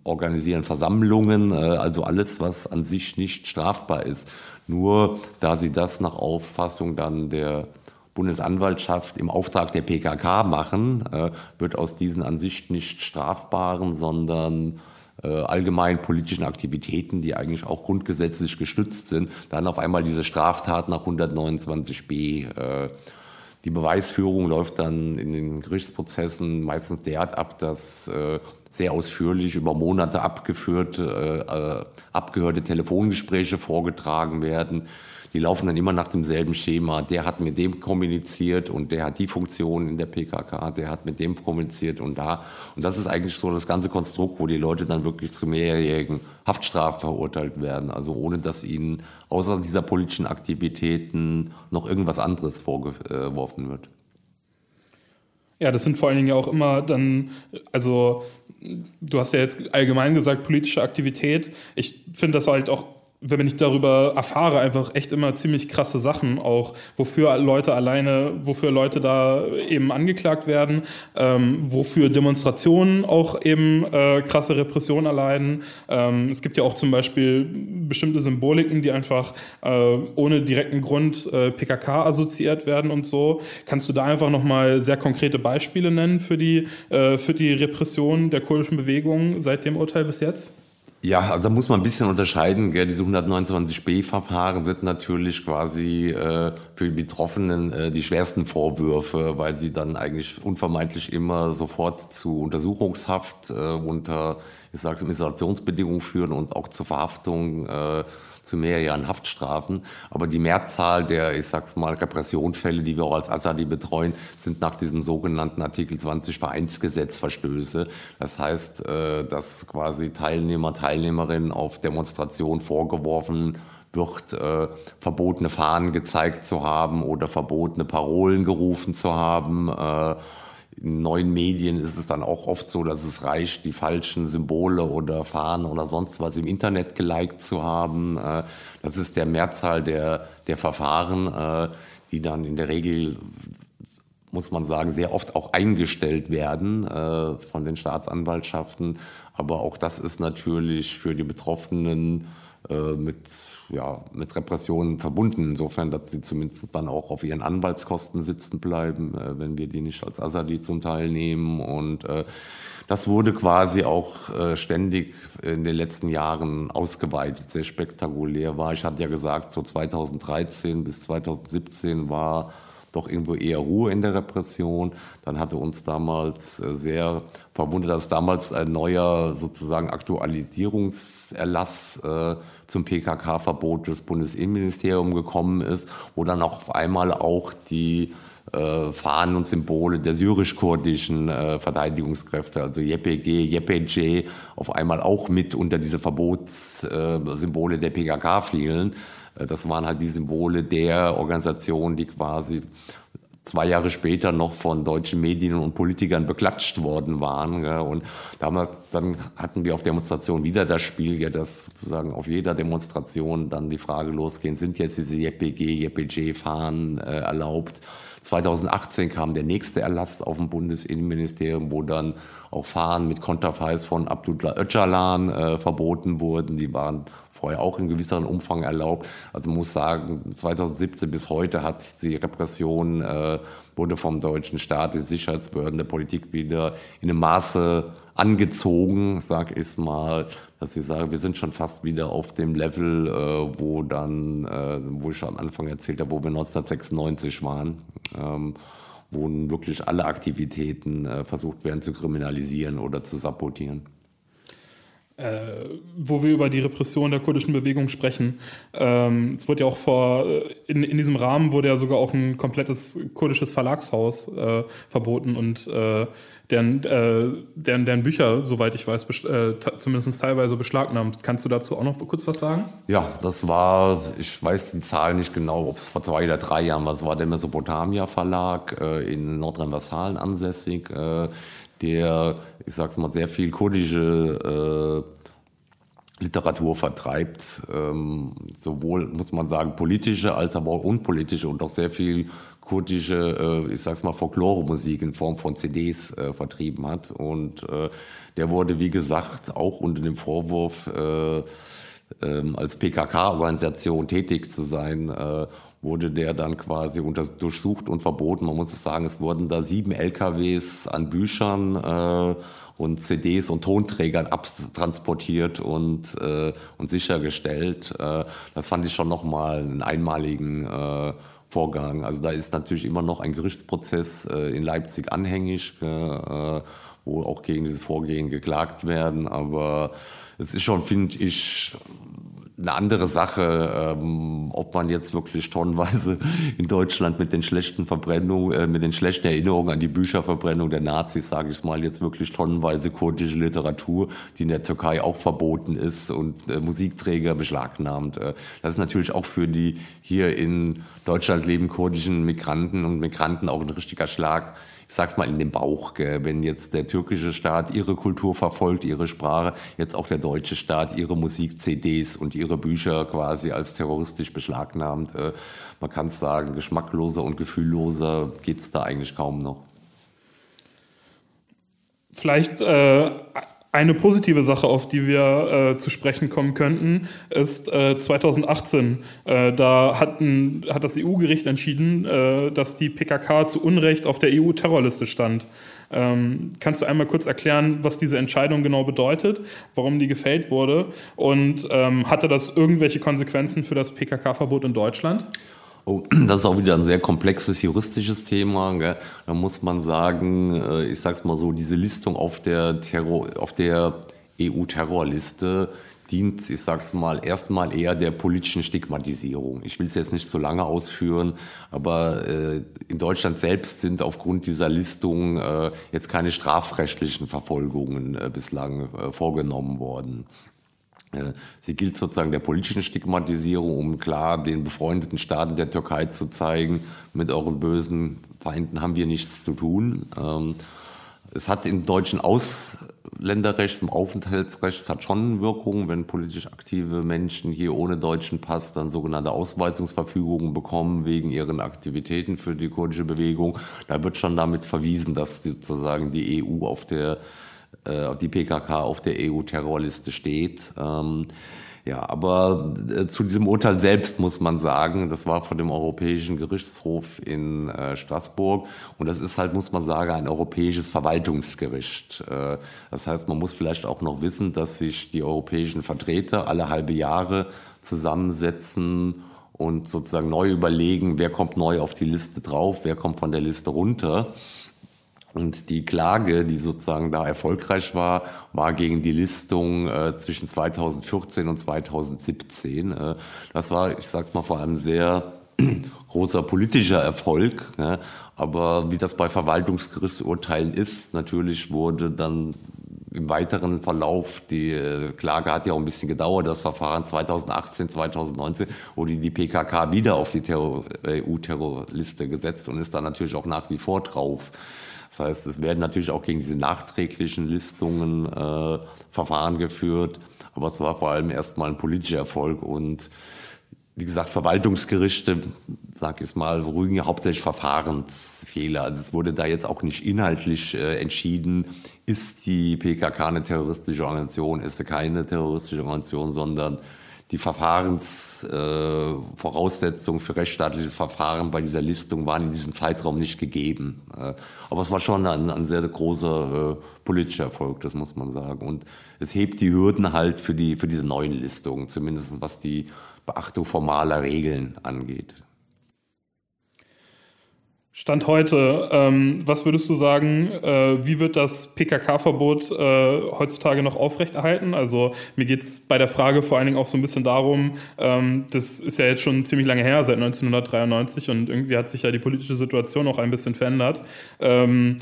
organisieren Versammlungen, äh, also alles, was an sich nicht strafbar ist. Nur da sie das nach Auffassung dann der Bundesanwaltschaft im Auftrag der PKK machen, äh, wird aus diesen an sich nicht strafbaren, sondern allgemein politischen Aktivitäten, die eigentlich auch grundgesetzlich gestützt sind, dann auf einmal diese Straftat nach 129b. Äh, die Beweisführung läuft dann in den Gerichtsprozessen meistens derart ab, dass sehr ausführlich über Monate abgeführte, abgehörte Telefongespräche vorgetragen werden die laufen dann immer nach demselben Schema. Der hat mit dem kommuniziert und der hat die Funktion in der PKK, der hat mit dem kommuniziert und da. Und das ist eigentlich so das ganze Konstrukt, wo die Leute dann wirklich zu mehrjährigen Haftstrafe verurteilt werden. Also ohne dass ihnen außer dieser politischen Aktivitäten noch irgendwas anderes vorgeworfen wird. Ja, das sind vor allen Dingen ja auch immer dann, also du hast ja jetzt allgemein gesagt, politische Aktivität. Ich finde das halt auch wenn ich darüber erfahre, einfach echt immer ziemlich krasse Sachen, auch wofür Leute alleine, wofür Leute da eben angeklagt werden, ähm, wofür Demonstrationen auch eben äh, krasse Repressionen erleiden. Ähm, es gibt ja auch zum Beispiel bestimmte Symboliken, die einfach äh, ohne direkten Grund äh, PKK assoziiert werden und so. Kannst du da einfach nochmal sehr konkrete Beispiele nennen für die, äh, für die Repression der kurdischen Bewegung seit dem Urteil bis jetzt? Ja, also da muss man ein bisschen unterscheiden. Gell? Diese 129b-Verfahren sind natürlich quasi äh, für die Betroffenen äh, die schwersten Vorwürfe, weil sie dann eigentlich unvermeidlich immer sofort zu Untersuchungshaft äh, unter, ich sage es, Isolationsbedingungen führen und auch zur Verhaftung zu mehreren Haftstrafen. Aber die Mehrzahl der, ich sag's mal, Repressionsfälle, die wir auch als Assadi betreuen, sind nach diesem sogenannten Artikel 20 Vereinsgesetz Verstöße. Das heißt, äh, dass quasi Teilnehmer, Teilnehmerinnen auf Demonstrationen vorgeworfen wird, äh, verbotene Fahnen gezeigt zu haben oder verbotene Parolen gerufen zu haben. Äh, in neuen Medien ist es dann auch oft so, dass es reicht, die falschen Symbole oder Fahnen oder sonst was im Internet geliked zu haben. Äh, das ist der Mehrzahl der, der Verfahren, äh, die dann in der Regel muss man sagen, sehr oft auch eingestellt werden äh, von den Staatsanwaltschaften. Aber auch das ist natürlich für die Betroffenen mit, ja, mit Repressionen verbunden, insofern, dass sie zumindest dann auch auf ihren Anwaltskosten sitzen bleiben, äh, wenn wir die nicht als Asadi zum Teil nehmen. Und äh, das wurde quasi auch äh, ständig in den letzten Jahren ausgeweitet, sehr spektakulär war. Ich hatte ja gesagt, so 2013 bis 2017 war doch irgendwo eher Ruhe in der Repression. Dann hatte uns damals äh, sehr verwundert, dass damals ein neuer sozusagen Aktualisierungserlass äh, zum PKK-Verbot des Bundesinnenministeriums gekommen ist, wo dann auch auf einmal auch die äh, Fahnen und Symbole der syrisch-kurdischen äh, Verteidigungskräfte, also YPG, YPG, auf einmal auch mit unter diese Verbotssymbole äh, der PKK fielen. Äh, das waren halt die Symbole der Organisation, die quasi zwei Jahre später noch von deutschen Medien und Politikern beklatscht worden waren. Und damals, dann hatten wir auf Demonstrationen wieder das Spiel, ja, dass sozusagen auf jeder Demonstration dann die Frage losgehen, sind jetzt diese JPG, JPG-Fahnen äh, erlaubt? 2018 kam der nächste Erlass auf dem Bundesinnenministerium, wo dann auch Fahnen mit Konterfeis von Abdullah Öcalan äh, verboten wurden. Die waren vorher auch in gewisseren Umfang erlaubt. Also muss sagen, 2017 bis heute hat die Repression, äh, wurde vom deutschen Staat, die Sicherheitsbehörden der Politik wieder in einem Maße angezogen, sag ich mal, dass ich sage, wir sind schon fast wieder auf dem Level, äh, wo dann, äh, wo ich am Anfang erzählt habe, wo wir 1996 waren, ähm, wo wirklich alle Aktivitäten äh, versucht werden zu kriminalisieren oder zu sabotieren äh, wo wir über die Repression der kurdischen Bewegung sprechen. Ähm, es wird ja auch vor, äh, in, in diesem Rahmen wurde ja sogar auch ein komplettes kurdisches Verlagshaus äh, verboten und äh, deren, äh, deren, deren Bücher, soweit ich weiß, äh, zumindest teilweise beschlagnahmt. Kannst du dazu auch noch kurz was sagen? Ja, das war, ich weiß die Zahl nicht genau, ob es vor zwei oder drei Jahren war. Es war der Mesopotamia Verlag in Nordrhein-Westfalen ansässig der, ich sag's mal, sehr viel kurdische äh, Literatur vertreibt, ähm, sowohl, muss man sagen, politische als aber auch unpolitische und auch sehr viel kurdische, äh, ich sag's mal, Folklore-Musik in Form von CDs äh, vertrieben hat. Und äh, der wurde, wie gesagt, auch unter dem Vorwurf, äh, ähm, als PKK-Organisation tätig zu sein, äh, wurde der dann quasi unter, durchsucht und verboten. Man muss sagen, es wurden da sieben LKWs an Büchern äh, und CDs und Tonträgern abtransportiert und, äh, und sichergestellt. Äh, das fand ich schon nochmal einen einmaligen äh, Vorgang. Also da ist natürlich immer noch ein Gerichtsprozess äh, in Leipzig anhängig, äh, wo auch gegen dieses Vorgehen geklagt werden. Aber es ist schon, finde ich, eine andere Sache, ähm, ob man jetzt wirklich tonnenweise in Deutschland mit den schlechten Verbrennungen, äh, mit den schlechten Erinnerungen an die Bücherverbrennung der Nazis, sage ich mal, jetzt wirklich tonnenweise kurdische Literatur, die in der Türkei auch verboten ist und äh, Musikträger beschlagnahmt. Äh, das ist natürlich auch für die hier in Deutschland lebenden kurdischen Migranten und Migranten auch ein richtiger Schlag ich sag's mal, in den Bauch. Gell? Wenn jetzt der türkische Staat ihre Kultur verfolgt, ihre Sprache, jetzt auch der deutsche Staat ihre Musik-CDs und ihre Bücher quasi als terroristisch beschlagnahmt. Äh, man kann es sagen, geschmackloser und gefühlloser geht's da eigentlich kaum noch. Vielleicht äh, eine positive Sache, auf die wir äh, zu sprechen kommen könnten, ist äh, 2018. Äh, da hat, hat das EU-Gericht entschieden, äh, dass die PKK zu Unrecht auf der EU-Terrorliste stand. Ähm, kannst du einmal kurz erklären, was diese Entscheidung genau bedeutet, warum die gefällt wurde und ähm, hatte das irgendwelche Konsequenzen für das PKK-Verbot in Deutschland? Oh, das ist auch wieder ein sehr komplexes juristisches Thema. Gell? Da muss man sagen, äh, ich sag's mal so, diese Listung auf der, Terror, auf der EU-Terrorliste dient, ich sag's mal, erstmal eher der politischen Stigmatisierung. Ich will es jetzt nicht so lange ausführen, aber äh, in Deutschland selbst sind aufgrund dieser Listung äh, jetzt keine strafrechtlichen Verfolgungen äh, bislang äh, vorgenommen worden. Äh, sie gilt sozusagen der politischen Stigmatisierung, um klar den befreundeten Staaten der Türkei zu zeigen, mit euren bösen Feinden haben wir nichts zu tun. Ähm, es hat im deutschen Ausländerrecht, im Aufenthaltsrecht, es hat schon Wirkung, wenn politisch aktive Menschen hier ohne deutschen Pass dann sogenannte Ausweisungsverfügungen bekommen wegen ihren Aktivitäten für die kurdische Bewegung. Da wird schon damit verwiesen, dass sozusagen die EU auf der äh, die PKK auf der EU-Terrorliste steht. Ähm, ja, aber äh, zu diesem Urteil selbst muss man sagen, das war von dem Europäischen Gerichtshof in äh, Straßburg und das ist halt, muss man sagen, ein europäisches Verwaltungsgericht. Äh, das heißt, man muss vielleicht auch noch wissen, dass sich die europäischen Vertreter alle halbe Jahre zusammensetzen und sozusagen neu überlegen, wer kommt neu auf die Liste drauf, wer kommt von der Liste runter. Und die Klage, die sozusagen da erfolgreich war, war gegen die Listung äh, zwischen 2014 und 2017. Äh, das war, ich sag's mal, vor allem sehr großer politischer Erfolg. Ne? Aber wie das bei Verwaltungsgerichtsurteilen ist, natürlich wurde dann im weiteren Verlauf, die äh, Klage hat ja auch ein bisschen gedauert, das Verfahren 2018, 2019, wurde die PKK wieder auf die EU-Terrorliste gesetzt und ist dann natürlich auch nach wie vor drauf. Das heißt, es werden natürlich auch gegen diese nachträglichen Listungen äh, Verfahren geführt, aber es war vor allem erstmal ein politischer Erfolg und wie gesagt, Verwaltungsgerichte, sag ich mal, rügen ja hauptsächlich Verfahrensfehler. Also es wurde da jetzt auch nicht inhaltlich äh, entschieden, ist die PKK eine terroristische Organisation, ist sie keine terroristische Organisation, sondern die Verfahrensvoraussetzungen äh, für rechtsstaatliches Verfahren bei dieser Listung waren in diesem Zeitraum nicht gegeben. Äh, aber es war schon ein, ein sehr großer äh, politischer Erfolg, das muss man sagen. Und es hebt die Hürden halt für, die, für diese neuen Listungen, zumindest was die Beachtung formaler Regeln angeht. Stand heute, ähm, was würdest du sagen, äh, wie wird das PKK-Verbot äh, heutzutage noch aufrechterhalten? Also mir geht es bei der Frage vor allen Dingen auch so ein bisschen darum, ähm, das ist ja jetzt schon ziemlich lange her, seit 1993 und irgendwie hat sich ja die politische Situation auch ein bisschen verändert. Ähm,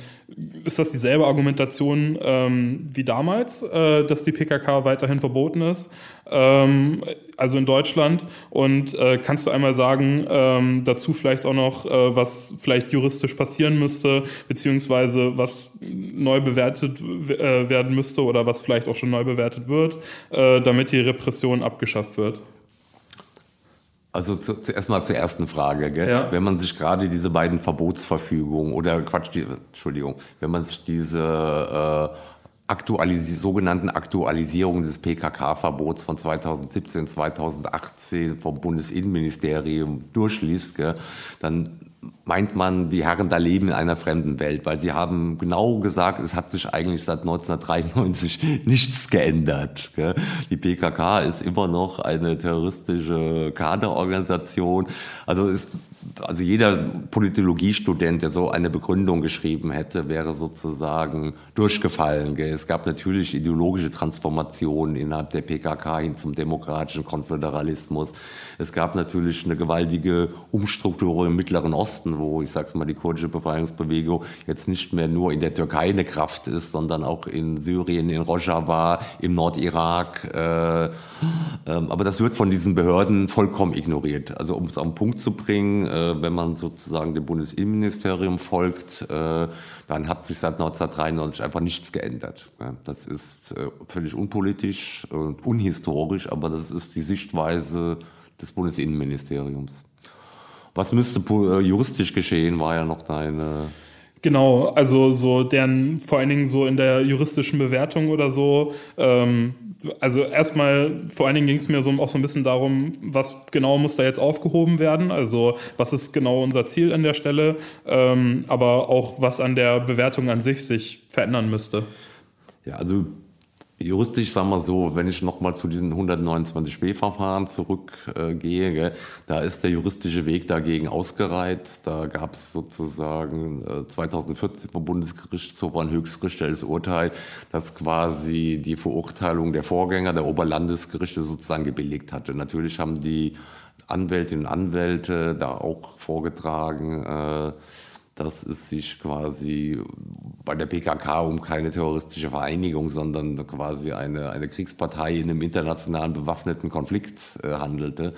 ist das dieselbe Argumentation ähm, wie damals, äh, dass die PKK weiterhin verboten ist? Ähm, also in Deutschland. Und äh, kannst du einmal sagen, ähm, dazu vielleicht auch noch, äh, was vielleicht juristisch passieren müsste, beziehungsweise was neu bewertet äh, werden müsste oder was vielleicht auch schon neu bewertet wird, äh, damit die Repression abgeschafft wird? Also zu, zuerst mal zur ersten Frage. Gell? Ja. Wenn man sich gerade diese beiden Verbotsverfügungen oder Quatsch, die, Entschuldigung, wenn man sich diese äh, Aktualisi sogenannten Aktualisierung des PKK-Verbots von 2017, 2018 vom Bundesinnenministerium durchliest, gell, dann meint man, die Herren da leben in einer fremden Welt, weil sie haben genau gesagt, es hat sich eigentlich seit 1993 nichts geändert. Die PKK ist immer noch eine terroristische Kaderorganisation. Also es also jeder Politologiestudent, der so eine Begründung geschrieben hätte, wäre sozusagen durchgefallen. Es gab natürlich ideologische Transformationen innerhalb der PKK hin zum demokratischen Konföderalismus. Es gab natürlich eine gewaltige Umstrukturierung im Mittleren Osten, wo, ich sag's mal, die kurdische Befreiungsbewegung jetzt nicht mehr nur in der Türkei eine Kraft ist, sondern auch in Syrien, in Rojava, im Nordirak. Äh, ähm, aber das wird von diesen Behörden vollkommen ignoriert. Also um es auf den Punkt zu bringen, äh, wenn man sozusagen dem Bundesinnenministerium folgt, äh, dann hat sich seit 1993 einfach nichts geändert. Das ist äh, völlig unpolitisch und unhistorisch, aber das ist die Sichtweise des Bundesinnenministeriums. Was müsste juristisch geschehen, war ja noch deine Genau, also so deren, vor allen Dingen so in der juristischen Bewertung oder so. Ähm, also erstmal, vor allen Dingen ging es mir so, auch so ein bisschen darum, was genau muss da jetzt aufgehoben werden, also was ist genau unser Ziel an der Stelle, ähm, aber auch was an der Bewertung an sich sich verändern müsste. Ja, also Juristisch, sagen wir so, wenn ich nochmal zu diesen 129b-Verfahren zurückgehe, äh, da ist der juristische Weg dagegen ausgereizt. Da gab es sozusagen äh, 2014 vom Bundesgerichtshof ein höchstgerichtliches Urteil, das quasi die Verurteilung der Vorgänger der Oberlandesgerichte sozusagen gebilligt hatte. Natürlich haben die Anwältinnen und Anwälte da auch vorgetragen, äh, dass es sich quasi bei der PKK um keine terroristische Vereinigung, sondern quasi eine, eine Kriegspartei in einem internationalen bewaffneten Konflikt äh, handelte.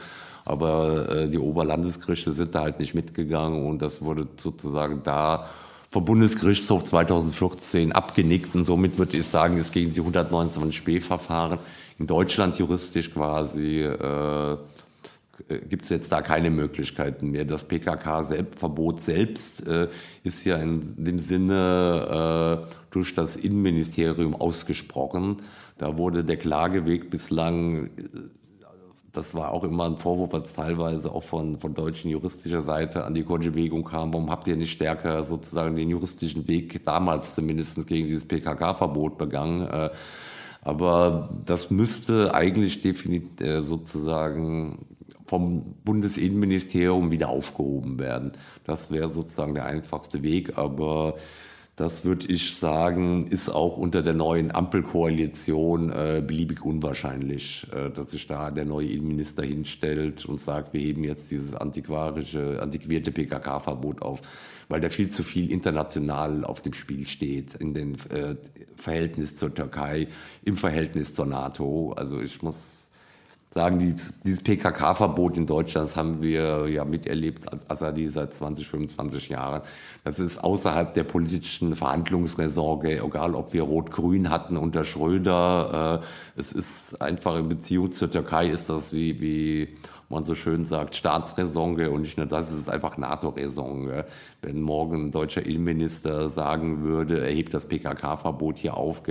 Aber äh, die Oberlandesgerichte sind da halt nicht mitgegangen und das wurde sozusagen da vom Bundesgerichtshof 2014 abgenickt und somit würde ich sagen, es gegen die 129 B-Verfahren in Deutschland juristisch quasi äh, gibt es jetzt da keine Möglichkeiten mehr. Das PKK-Verbot selbst äh, ist ja in dem Sinne äh, durch das Innenministerium ausgesprochen. Da wurde der Klageweg bislang, das war auch immer ein Vorwurf, was teilweise auch von, von deutschen juristischer Seite an die kurdische Bewegung kam. Warum habt ihr nicht stärker sozusagen den juristischen Weg damals zumindest gegen dieses PKK-Verbot begangen? Äh, aber das müsste eigentlich definitiv äh, sozusagen vom Bundesinnenministerium wieder aufgehoben werden. Das wäre sozusagen der einfachste Weg, aber das würde ich sagen, ist auch unter der neuen Ampelkoalition äh, beliebig unwahrscheinlich, äh, dass sich da der neue Innenminister hinstellt und sagt, wir heben jetzt dieses antiquarische, antiquierte PKK-Verbot auf, weil da viel zu viel international auf dem Spiel steht, in dem äh, Verhältnis zur Türkei, im Verhältnis zur NATO. Also ich muss sagen, dieses PKK-Verbot in Deutschland, das haben wir ja miterlebt, Assadi seit 20, 25 Jahren. Das ist außerhalb der politischen Verhandlungsresorge, egal ob wir Rot-Grün hatten unter Schröder. Äh, es ist einfach in Beziehung zur Türkei ist das wie, wie man so schön sagt, Staatsräson und nicht nur das, es ist einfach NATO-Raison. Wenn morgen ein deutscher Innenminister sagen würde, er hebt das PKK-Verbot hier auf,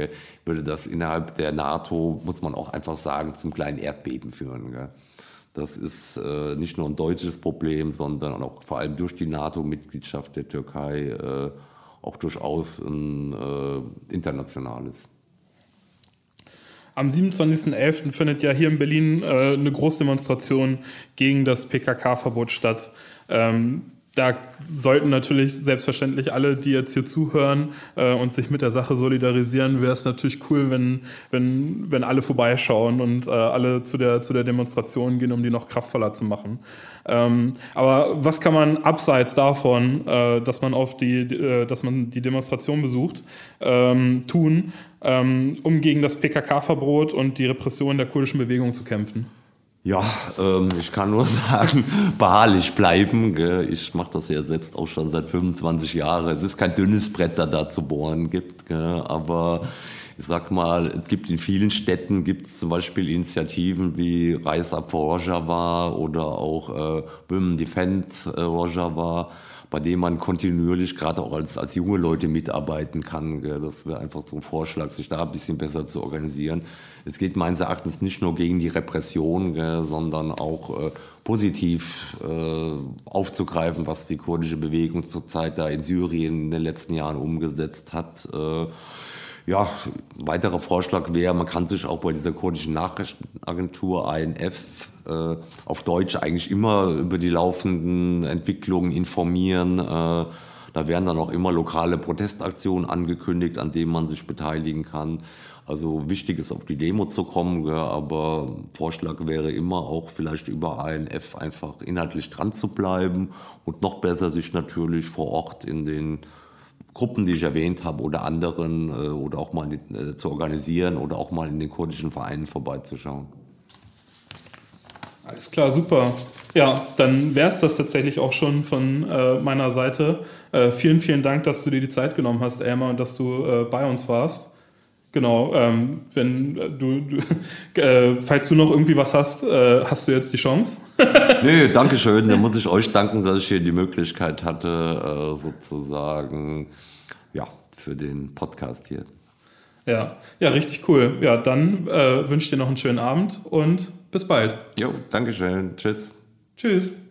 würde das innerhalb der NATO, muss man auch einfach sagen, zum kleinen Erdbeben führen. Das ist äh, nicht nur ein deutsches Problem, sondern auch vor allem durch die NATO-Mitgliedschaft der Türkei äh, auch durchaus ein äh, internationales. Am 27.11. findet ja hier in Berlin äh, eine Großdemonstration gegen das PKK-Verbot statt. Ähm, da sollten natürlich selbstverständlich alle, die jetzt hier zuhören äh, und sich mit der Sache solidarisieren, wäre es natürlich cool, wenn, wenn, wenn alle vorbeischauen und äh, alle zu der, zu der Demonstration gehen, um die noch kraftvoller zu machen. Ähm, aber was kann man abseits davon, äh, dass man auf die, äh, dass man die Demonstration besucht, ähm, tun, ähm, um gegen das PKK-Verbot und die Repression der kurdischen Bewegung zu kämpfen? Ja, ähm, ich kann nur sagen, beharrlich bleiben. Gell. Ich mache das ja selbst auch schon seit 25 Jahren. Es ist kein dünnes Brett, da da zu bohren gibt, gell. aber ich sag mal, es gibt in vielen Städten gibt es zum Beispiel Initiativen wie Rise Up for Rojava oder auch äh, Women Defend äh, Rojava, bei denen man kontinuierlich gerade auch als, als junge Leute mitarbeiten kann. Gell. Das wäre einfach so ein Vorschlag, sich da ein bisschen besser zu organisieren. Es geht meines Erachtens nicht nur gegen die Repression, gell, sondern auch äh, positiv äh, aufzugreifen, was die kurdische Bewegung zurzeit da in Syrien in den letzten Jahren umgesetzt hat. Äh, ja, weiterer Vorschlag wäre, man kann sich auch bei dieser kurdischen Nachrichtenagentur ANF äh, auf Deutsch eigentlich immer über die laufenden Entwicklungen informieren. Äh, da werden dann auch immer lokale Protestaktionen angekündigt, an denen man sich beteiligen kann. Also wichtig ist, auf die Demo zu kommen, ja, aber Vorschlag wäre immer auch vielleicht über ANF einfach inhaltlich dran zu bleiben und noch besser sich natürlich vor Ort in den Gruppen, die ich erwähnt habe, oder anderen äh, oder auch mal äh, zu organisieren oder auch mal in den kurdischen Vereinen vorbeizuschauen. Alles klar, super. Ja, dann wäre es das tatsächlich auch schon von äh, meiner Seite. Äh, vielen, vielen Dank, dass du dir die Zeit genommen hast, Elmar, und dass du äh, bei uns warst. Genau, ähm, wenn du, du äh, falls du noch irgendwie was hast, äh, hast du jetzt die Chance. Nö, danke schön. Da muss ich euch danken, dass ich hier die Möglichkeit hatte, äh, sozusagen, ja, für den Podcast hier. Ja, ja, richtig cool. Ja, dann äh, wünsche ich dir noch einen schönen Abend und bis bald. Jo, danke schön. Tschüss. Tschüss.